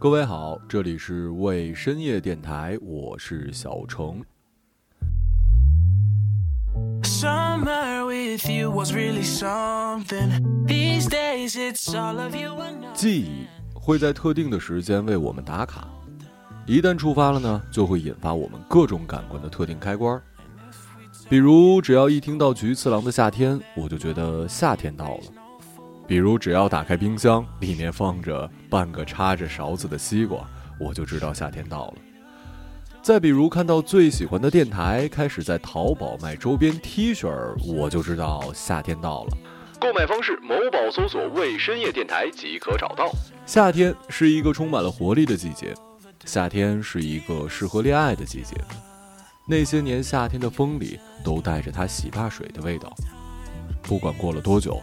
各位好，这里是为深夜电台，我是小程。记忆会在特定的时间为我们打卡，一旦触发了呢，就会引发我们各种感官的特定开关。比如，只要一听到菊次郎的《夏天》，我就觉得夏天到了。比如，只要打开冰箱，里面放着半个插着勺子的西瓜，我就知道夏天到了。再比如，看到最喜欢的电台开始在淘宝卖周边 T 恤，我就知道夏天到了。购买方式：某宝搜索“未深夜电台”即可找到。夏天是一个充满了活力的季节，夏天是一个适合恋爱的季节。那些年夏天的风里，都带着它洗发水的味道。不管过了多久。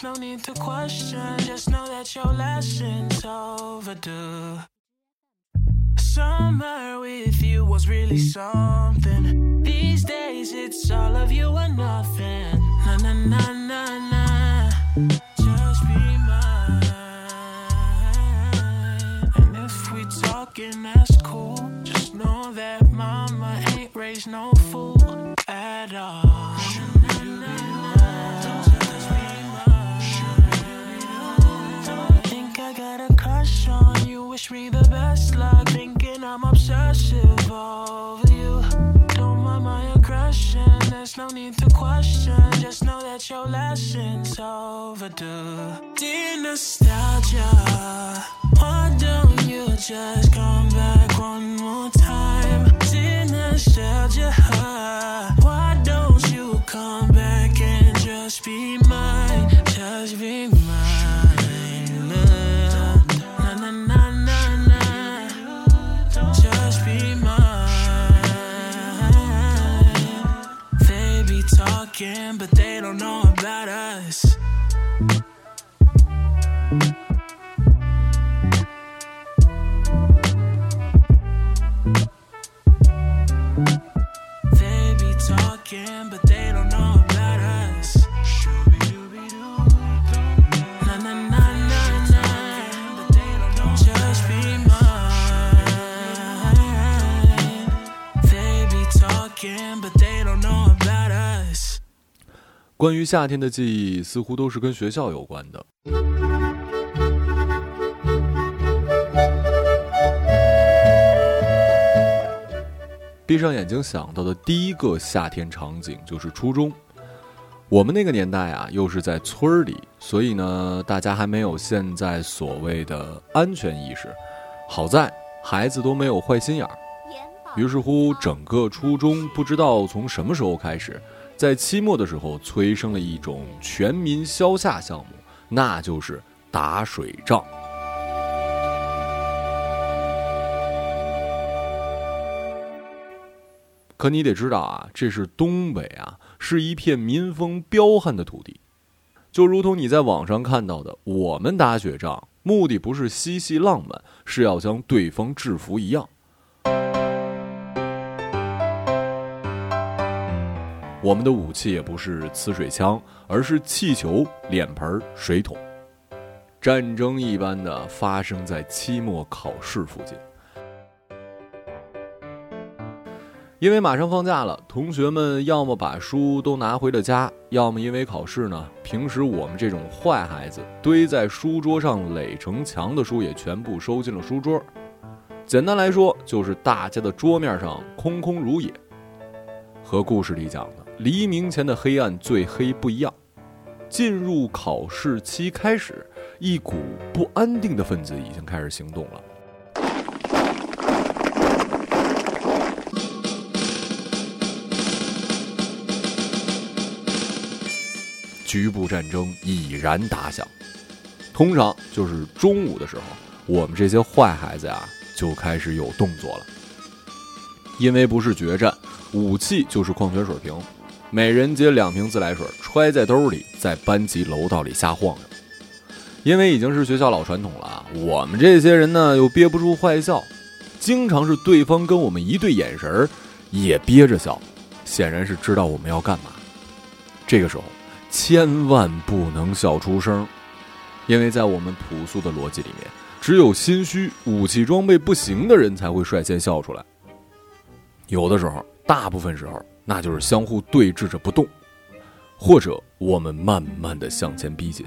There's no need to question, just know that your lesson's overdue. Summer with you was really something. These days it's all of you or nothing. Na na na na na. Just be mine. And if we talking, that's cool. Just know that mama ain't raised no I'm obsessive over you. Don't mind my aggression. There's no need to question. Just know that your lesson's overdue. Dear nostalgia Why don't you just come back one more time? Dear nostalgia Why don't you come back and just be but they don't know about us. They be talking, but they don't know 关于夏天的记忆，似乎都是跟学校有关的。闭上眼睛想到的第一个夏天场景就是初中。我们那个年代啊，又是在村里，所以呢，大家还没有现在所谓的安全意识。好在孩子都没有坏心眼儿。于是乎，整个初中不知道从什么时候开始。在期末的时候，催生了一种全民消夏项目，那就是打水仗。可你得知道啊，这是东北啊，是一片民风彪悍的土地，就如同你在网上看到的，我们打雪仗目的不是嬉戏浪漫，是要将对方制服一样。我们的武器也不是呲水枪，而是气球、脸盆、水桶。战争一般的发生在期末考试附近，因为马上放假了，同学们要么把书都拿回了家，要么因为考试呢。平时我们这种坏孩子，堆在书桌上垒成墙的书也全部收进了书桌。简单来说，就是大家的桌面上空空如也。和故事里讲的。黎明前的黑暗最黑不一样。进入考试期开始，一股不安定的分子已经开始行动了。局部战争已然打响，通常就是中午的时候，我们这些坏孩子呀就开始有动作了。因为不是决战，武器就是矿泉水瓶，每人接两瓶自来水，揣在兜里，在班级楼道里瞎晃悠。因为已经是学校老传统了，我们这些人呢又憋不住坏笑，经常是对方跟我们一对眼神儿，也憋着笑，显然是知道我们要干嘛。这个时候千万不能笑出声，因为在我们朴素的逻辑里面，只有心虚、武器装备不行的人才会率先笑出来。有的时候，大部分时候，那就是相互对峙着不动，或者我们慢慢的向前逼近。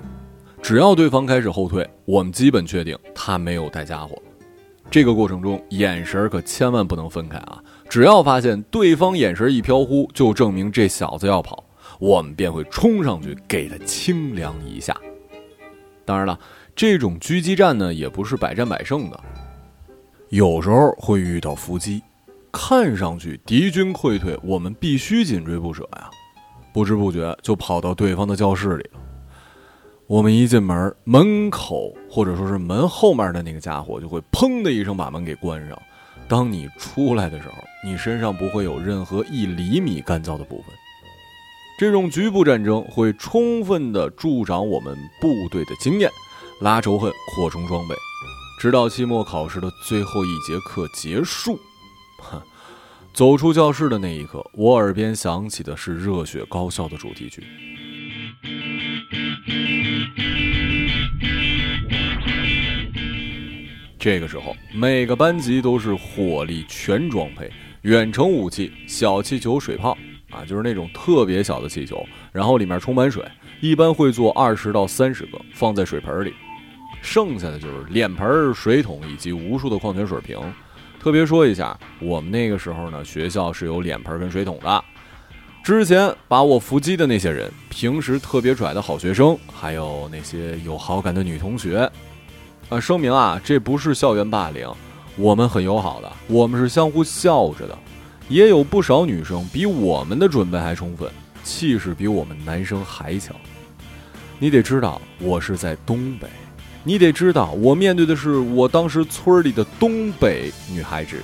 只要对方开始后退，我们基本确定他没有带家伙。这个过程中，眼神可千万不能分开啊！只要发现对方眼神一飘忽，就证明这小子要跑，我们便会冲上去给他清凉一下。当然了，这种狙击战呢，也不是百战百胜的，有时候会遇到伏击，看上去敌军溃退，我们必须紧追不舍呀，不知不觉就跑到对方的教室里了。我们一进门，门口或者说是门后面的那个家伙就会砰的一声把门给关上。当你出来的时候，你身上不会有任何一厘米干燥的部分。这种局部战争会充分的助长我们部队的经验，拉仇恨，扩充装备，直到期末考试的最后一节课结束。哼，走出教室的那一刻，我耳边响起的是《热血高校》的主题曲。这个时候，每个班级都是火力全装配，远程武器、小气球、水炮啊，就是那种特别小的气球，然后里面充满水，一般会做二十到三十个，放在水盆里。剩下的就是脸盆、水桶以及无数的矿泉水瓶。特别说一下，我们那个时候呢，学校是有脸盆跟水桶的。之前把我伏击的那些人，平时特别拽的好学生，还有那些有好感的女同学。啊，声明啊，这不是校园霸凌，我们很友好的，我们是相互笑着的，也有不少女生比我们的准备还充分，气势比我们男生还强。你得知道，我是在东北，你得知道，我面对的是我当时村里的东北女孩子。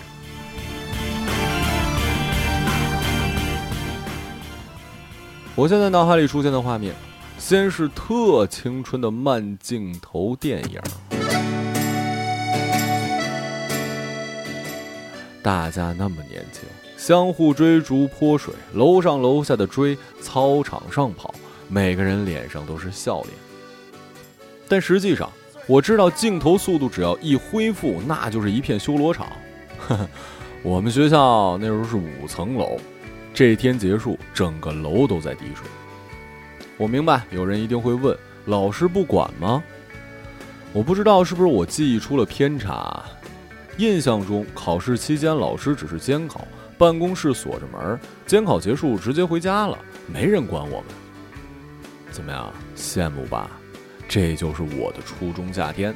我现在脑海里出现的画面，先是特青春的慢镜头电影。大家那么年轻，相互追逐泼水，楼上楼下的追，操场上跑，每个人脸上都是笑脸。但实际上，我知道镜头速度只要一恢复，那就是一片修罗场。我们学校那时候是五层楼，这天结束，整个楼都在滴水。我明白，有人一定会问：老师不管吗？我不知道是不是我记忆出了偏差。印象中，考试期间老师只是监考，办公室锁着门，监考结束直接回家了，没人管我们。怎么样，羡慕吧？这就是我的初中夏天。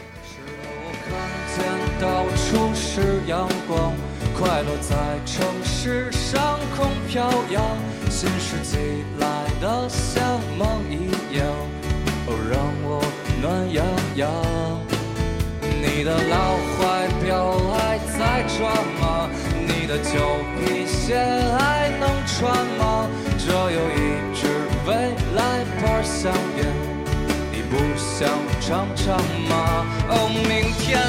到处是阳光，快乐在城市上空飘扬，新世纪来的像梦一样，哦，让我暖洋洋。你的老怀表还在转吗？你的旧皮鞋还能穿尝尝吗？哦，明天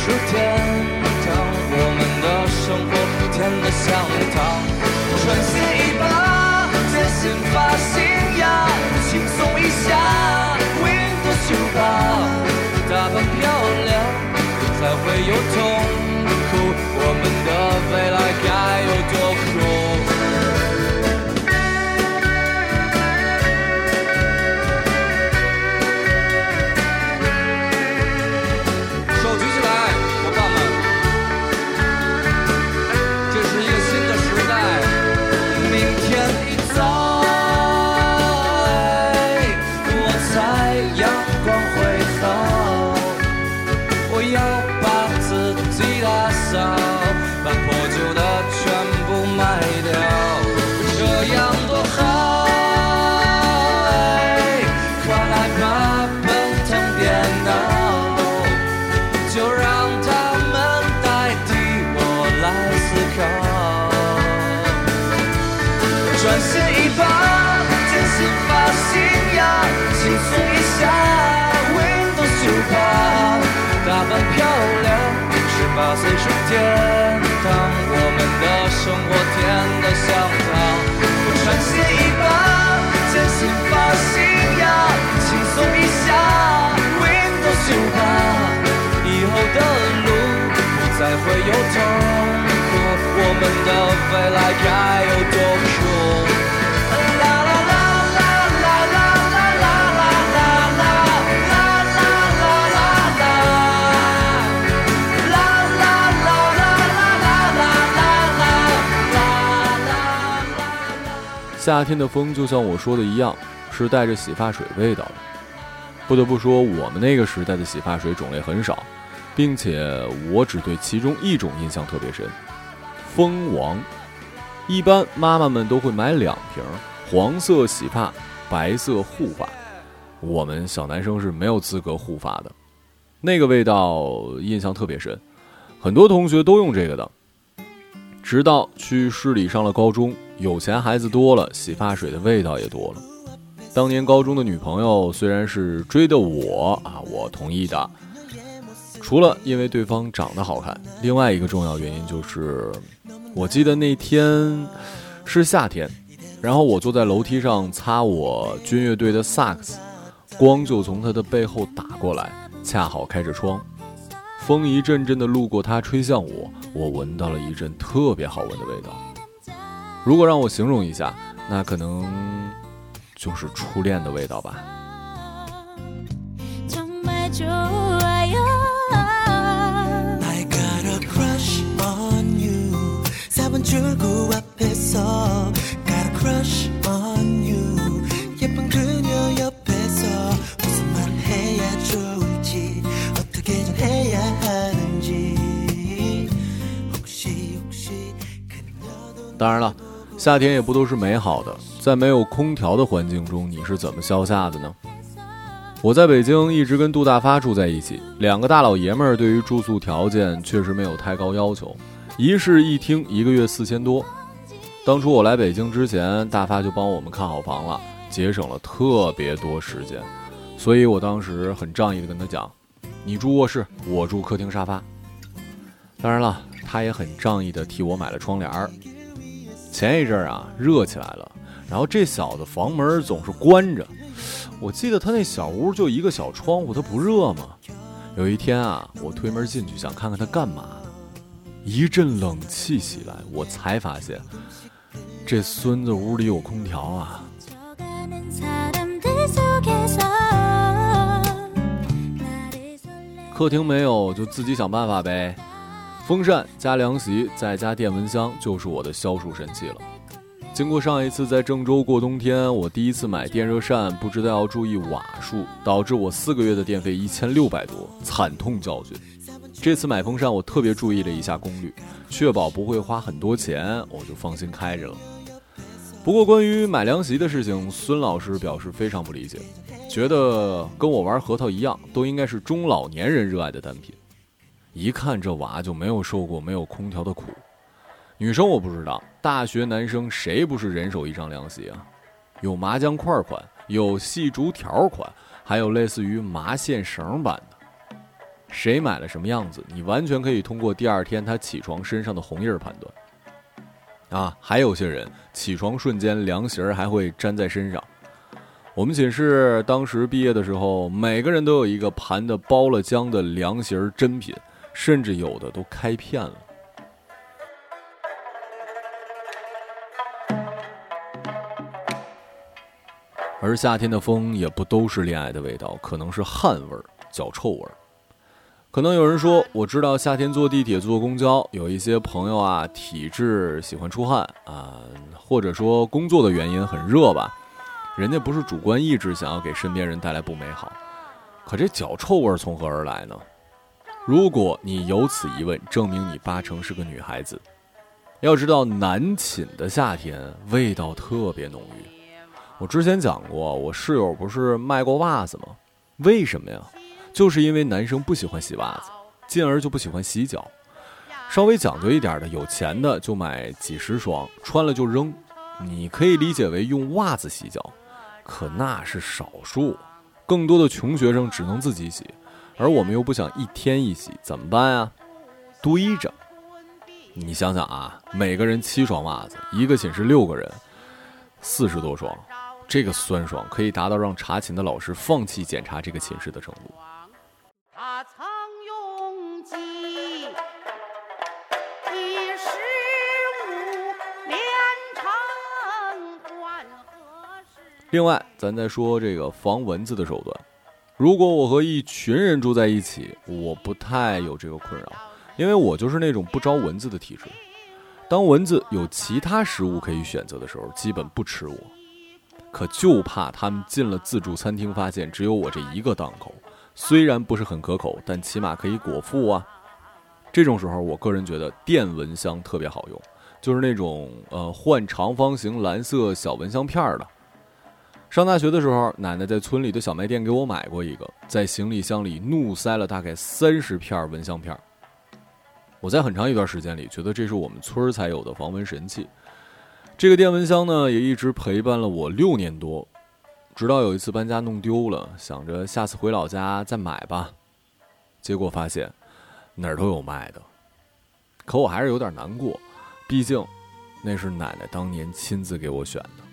数天堂，我们的生活甜得像糖。穿鞋一把，剪新发型呀，轻松一下，Windows 九八，打扮漂亮才会有痛苦。我们的未来该有随处天堂，我们的生活甜得像糖。我穿鞋一把，坚信发信仰，轻松一下，Windows 九八，以后的路不再会有痛苦，我们的未来该有多酷？夏天的风就像我说的一样，是带着洗发水味道的。不得不说，我们那个时代的洗发水种类很少，并且我只对其中一种印象特别深——蜂王。一般妈妈们都会买两瓶，黄色洗发，白色护发。我们小男生是没有资格护发的，那个味道印象特别深，很多同学都用这个的。直到去市里上了高中，有钱孩子多了，洗发水的味道也多了。当年高中的女朋友虽然是追的我啊，我同意的。除了因为对方长得好看，另外一个重要原因就是，我记得那天是夏天，然后我坐在楼梯上擦我军乐队的萨克斯，光就从他的背后打过来，恰好开着窗，风一阵阵的路过他吹向我，我闻到了一阵特别好闻的味道。如果让我形容一下，那可能就是初恋的味道吧。当然了。夏天也不都是美好的，在没有空调的环境中，你是怎么消夏的呢？我在北京一直跟杜大发住在一起，两个大老爷们儿对于住宿条件确实没有太高要求，一室一厅，一个月四千多。当初我来北京之前，大发就帮我们看好房了，节省了特别多时间，所以我当时很仗义的跟他讲：“你住卧室，我住客厅沙发。”当然了，他也很仗义的替我买了窗帘儿。前一阵儿啊热起来了然后这小子房门总是关着。我记得他那小屋就一个小窗户他不热吗？有一天啊我推门进去想看看他干嘛。一阵冷气袭来我才发现这孙子屋里有空调啊。客厅没有就自己想办法呗。风扇加凉席再加电蚊香就是我的消暑神器了。经过上一次在郑州过冬天，我第一次买电热扇，不知道要注意瓦数，导致我四个月的电费一千六百多，惨痛教训。这次买风扇，我特别注意了一下功率，确保不会花很多钱，我就放心开着了。不过关于买凉席的事情，孙老师表示非常不理解，觉得跟我玩核桃一样，都应该是中老年人热爱的单品。一看这娃就没有受过没有空调的苦。女生我不知道，大学男生谁不是人手一张凉席啊？有麻将块款，有细竹条款，还有类似于麻线绳版的。谁买了什么样子，你完全可以通过第二天他起床身上的红印判断。啊，还有些人起床瞬间凉席儿还会粘在身上。我们寝室当时毕业的时候，每个人都有一个盘的包了浆的凉席儿珍品，甚至有的都开片了。而夏天的风也不都是恋爱的味道，可能是汗味儿、脚臭味儿。可能有人说，我知道夏天坐地铁、坐公交，有一些朋友啊，体质喜欢出汗啊，或者说工作的原因很热吧，人家不是主观意志想要给身边人带来不美好，可这脚臭味从何而来呢？如果你有此疑问，证明你八成是个女孩子。要知道，南寝的夏天味道特别浓郁。我之前讲过，我室友不是卖过袜子吗？为什么呀？就是因为男生不喜欢洗袜子，进而就不喜欢洗脚。稍微讲究一点的，有钱的就买几十双，穿了就扔。你可以理解为用袜子洗脚，可那是少数，更多的穷学生只能自己洗，而我们又不想一天一洗，怎么办啊？堆着。你想想啊，每个人七双袜子，一个寝室六个人，四十多双，这个酸爽可以达到让查寝的老师放弃检查这个寝室的程度。另外，咱再说这个防蚊子的手段。如果我和一群人住在一起，我不太有这个困扰，因为我就是那种不招蚊子的体质。当蚊子有其他食物可以选择的时候，基本不吃我。可就怕他们进了自助餐厅，发现只有我这一个档口，虽然不是很可口，但起码可以果腹啊。这种时候，我个人觉得电蚊香特别好用，就是那种呃换长方形蓝色小蚊香片的。上大学的时候，奶奶在村里的小卖店给我买过一个，在行李箱里怒塞了大概三十片蚊香片。我在很长一段时间里觉得这是我们村才有的防蚊神器。这个电蚊香呢，也一直陪伴了我六年多，直到有一次搬家弄丢了，想着下次回老家再买吧，结果发现哪儿都有卖的。可我还是有点难过，毕竟那是奶奶当年亲自给我选的。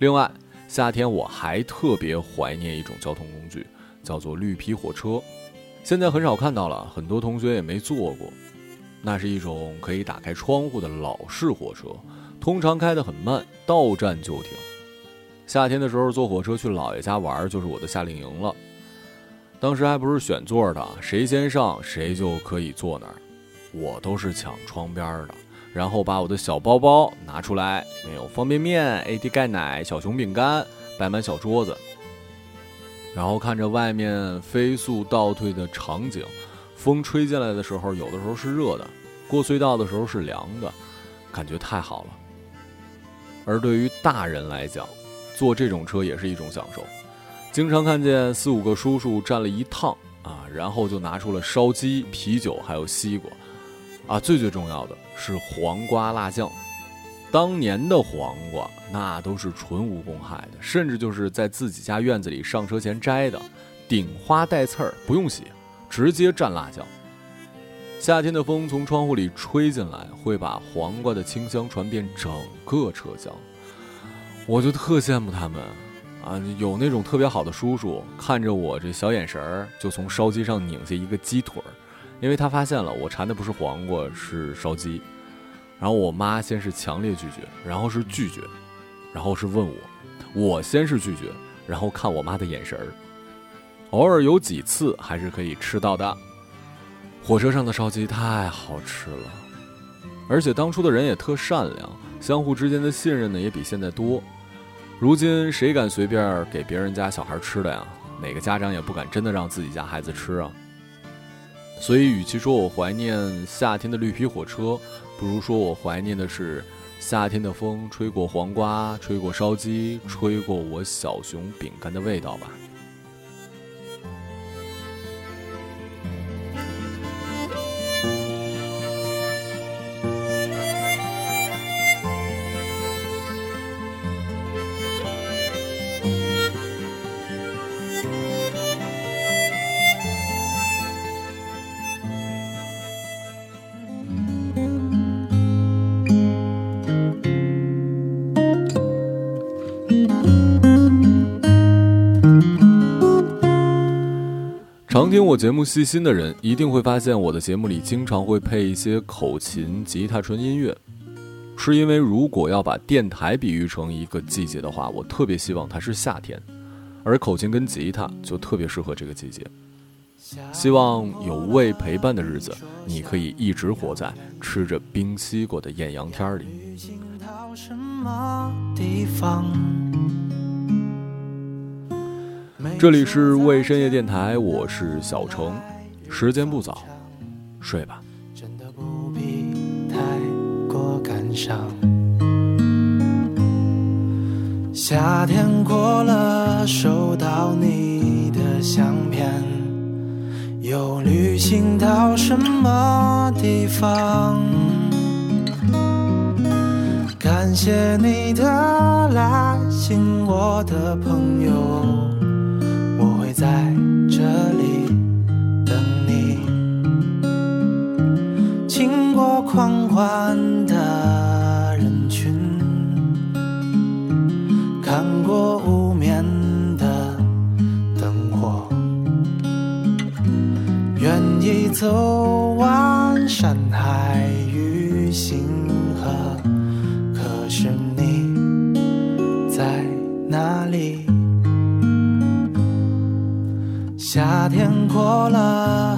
另外，夏天我还特别怀念一种交通工具，叫做绿皮火车。现在很少看到了，很多同学也没坐过。那是一种可以打开窗户的老式火车，通常开得很慢，到站就停。夏天的时候坐火车去姥爷家玩，就是我的夏令营了。当时还不是选座的，谁先上谁就可以坐那儿。我都是抢窗边的。然后把我的小包包拿出来，里面有方便面、AD 钙奶、小熊饼干，摆满小桌子。然后看着外面飞速倒退的场景，风吹进来的时候，有的时候是热的，过隧道的时候是凉的，感觉太好了。而对于大人来讲，坐这种车也是一种享受。经常看见四五个叔叔站了一趟啊，然后就拿出了烧鸡、啤酒还有西瓜。啊，最最重要的是黄瓜辣酱。当年的黄瓜那都是纯无公害的，甚至就是在自己家院子里上车前摘的，顶花带刺儿，不用洗，直接蘸辣酱。夏天的风从窗户里吹进来，会把黄瓜的清香传遍整个车厢。我就特羡慕他们，啊，有那种特别好的叔叔，看着我这小眼神儿，就从烧鸡上拧下一个鸡腿儿。因为他发现了我馋的不是黄瓜，是烧鸡。然后我妈先是强烈拒绝，然后是拒绝，然后是问我。我先是拒绝，然后看我妈的眼神儿。偶尔有几次还是可以吃到的。火车上的烧鸡太好吃了，而且当初的人也特善良，相互之间的信任呢也比现在多。如今谁敢随便给别人家小孩吃的呀？哪个家长也不敢真的让自己家孩子吃啊。所以，与其说我怀念夏天的绿皮火车，不如说我怀念的是夏天的风吹过黄瓜，吹过烧鸡，吹过我小熊饼干的味道吧。听我节目细心的人一定会发现，我的节目里经常会配一些口琴、吉他纯音乐，是因为如果要把电台比喻成一个季节的话，我特别希望它是夏天，而口琴跟吉他就特别适合这个季节。希望有胃陪伴的日子，你可以一直活在吃着冰西瓜的艳阳天里。旅行到什么地方？这里是为深夜电台，我是小程，时间不早，睡吧。真的不必太过感伤。夏天过了，收到你的相片，又旅行到什么地方？感谢你的来信，我的朋友，在这里等你。经过狂欢的人群，看过无眠的灯火，愿意走过了，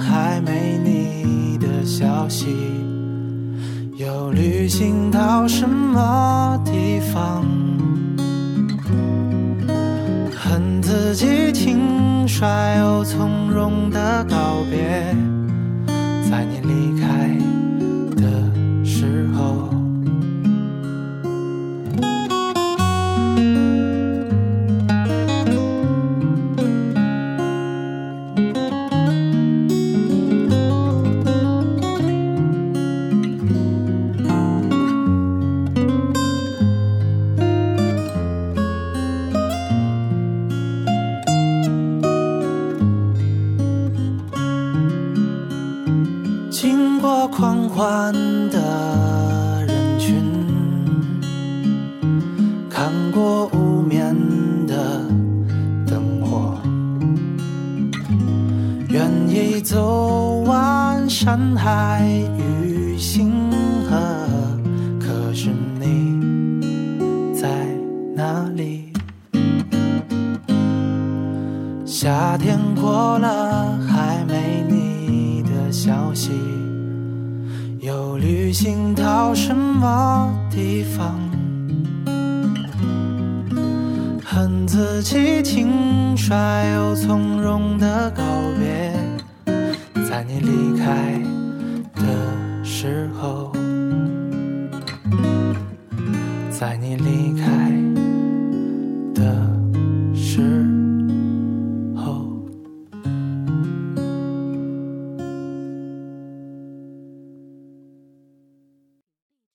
夏天过了，还没你的消息。又旅行到什么地方？恨自己轻率又从容的告别，在你离开的时候，在你离